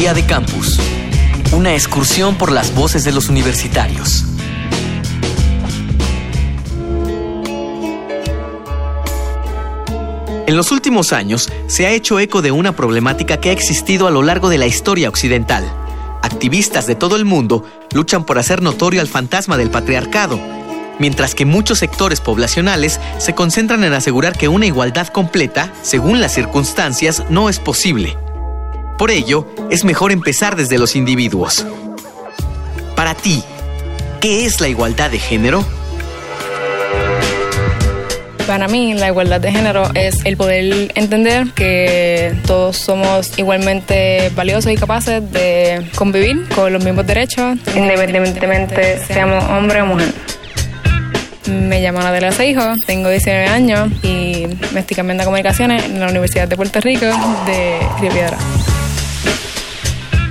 Día de Campus. Una excursión por las voces de los universitarios. En los últimos años se ha hecho eco de una problemática que ha existido a lo largo de la historia occidental. Activistas de todo el mundo luchan por hacer notorio al fantasma del patriarcado, mientras que muchos sectores poblacionales se concentran en asegurar que una igualdad completa, según las circunstancias, no es posible. Por ello, es mejor empezar desde los individuos. Para ti, ¿qué es la igualdad de género? Para mí la igualdad de género es el poder entender que todos somos igualmente valiosos y capaces de convivir con los mismos derechos, independientemente seamos hombre o mujer. Me llamo Adela Seijo, tengo 19 años y me estoy cambiando a comunicaciones en la Universidad de Puerto Rico de Río Piedra.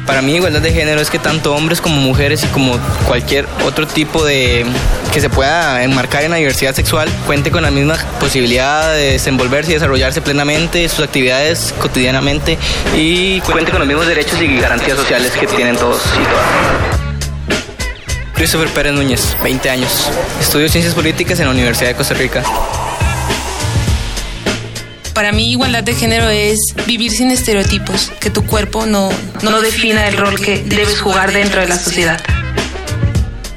Para mí igualdad de género es que tanto hombres como mujeres y como cualquier otro tipo de que se pueda enmarcar en la diversidad sexual cuente con la misma posibilidad de desenvolverse y desarrollarse plenamente sus actividades cotidianamente y cuente con los mismos derechos y garantías sociales que tienen todos y todas. Christopher Pérez Núñez, 20 años. Estudio Ciencias Políticas en la Universidad de Costa Rica. Para mí igualdad de género es vivir sin estereotipos, que tu cuerpo no, no defina el rol que debes jugar dentro de la sociedad.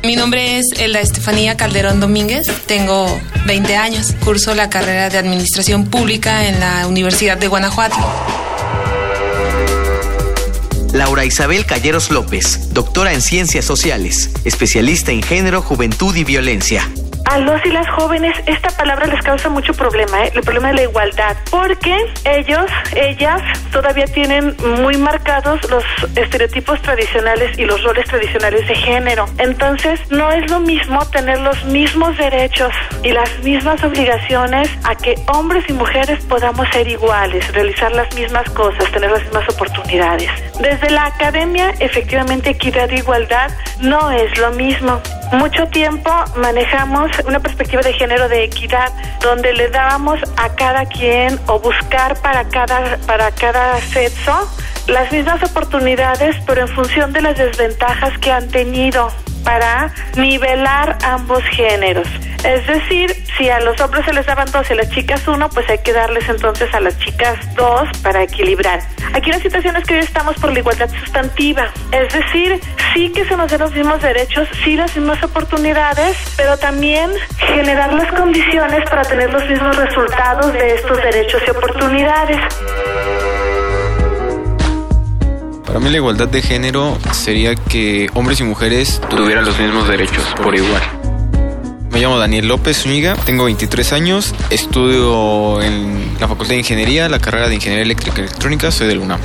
Mi nombre es Elda Estefanía Calderón Domínguez, tengo 20 años, curso la carrera de Administración Pública en la Universidad de Guanajuato. Laura Isabel Calleros López, doctora en Ciencias Sociales, especialista en género, juventud y violencia. A los y las jóvenes esta palabra les causa mucho problema, ¿eh? el problema de la igualdad, porque ellos, ellas todavía tienen muy marcados los estereotipos tradicionales y los roles tradicionales de género. Entonces, no es lo mismo tener los mismos derechos y las mismas obligaciones a que hombres y mujeres podamos ser iguales, realizar las mismas cosas, tener las mismas oportunidades. Desde la academia, efectivamente, equidad e igualdad no es lo mismo. Mucho tiempo manejamos una perspectiva de género de equidad, donde le dábamos a cada quien o buscar para cada, para cada sexo las mismas oportunidades, pero en función de las desventajas que han tenido para nivelar ambos géneros. Es decir, si a los hombres se les daban dos y a las chicas uno, pues hay que darles entonces a las chicas dos para equilibrar. Aquí la situación es que hoy estamos por la igualdad sustantiva, es decir, sí que se nos den los mismos derechos, sí las mismas oportunidades, pero también generar las condiciones para tener los mismos resultados de estos derechos y oportunidades. Para mí la igualdad de género sería que hombres y mujeres tuvieran los mismos derechos por igual. Me llamo Daniel López Zúñiga, tengo 23 años, estudio en la Facultad de Ingeniería, la carrera de Ingeniería Eléctrica y Electrónica, soy del UNAM.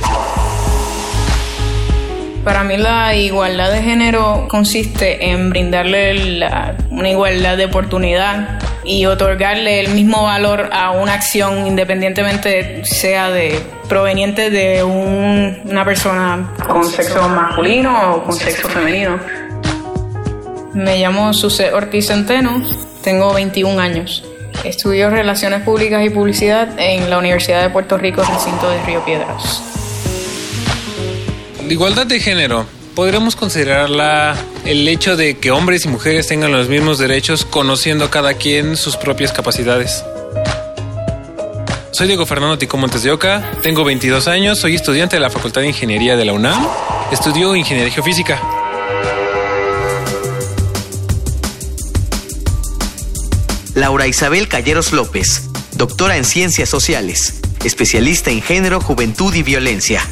Para mí la igualdad de género consiste en brindarle una igualdad de oportunidad y otorgarle el mismo valor a una acción independientemente sea de proveniente de un- una persona con sexo masculino o con sexo femenino. Me llamo Suset Ortiz Centeno, tengo 21 años. Estudio Relaciones Públicas y Publicidad en la Universidad de Puerto Rico, recinto de Río Piedras. La igualdad de género. Podríamos considerarla el hecho de que hombres y mujeres tengan los mismos derechos conociendo cada quien sus propias capacidades. Soy Diego Fernando Tico Montes de Oca, tengo 22 años, soy estudiante de la Facultad de Ingeniería de la UNAM, estudio Ingeniería Geofísica. Laura Isabel Calleros López, doctora en Ciencias Sociales, especialista en género, juventud y violencia.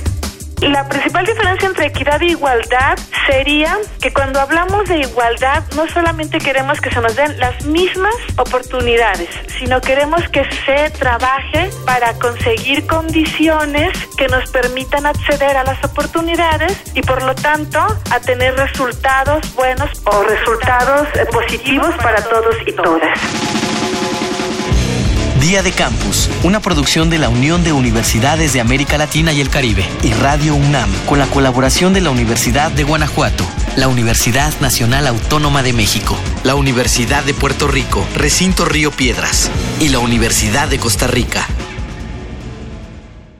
La principal diferencia entre equidad e igualdad sería que cuando hablamos de igualdad no solamente queremos que se nos den las mismas oportunidades, sino queremos que se trabaje para conseguir condiciones que nos permitan acceder a las oportunidades y por lo tanto a tener resultados buenos o resultados positivos para todos y todas. Día de Campus, una producción de la Unión de Universidades de América Latina y el Caribe y Radio UNAM, con la colaboración de la Universidad de Guanajuato, la Universidad Nacional Autónoma de México, la Universidad de Puerto Rico, Recinto Río Piedras y la Universidad de Costa Rica.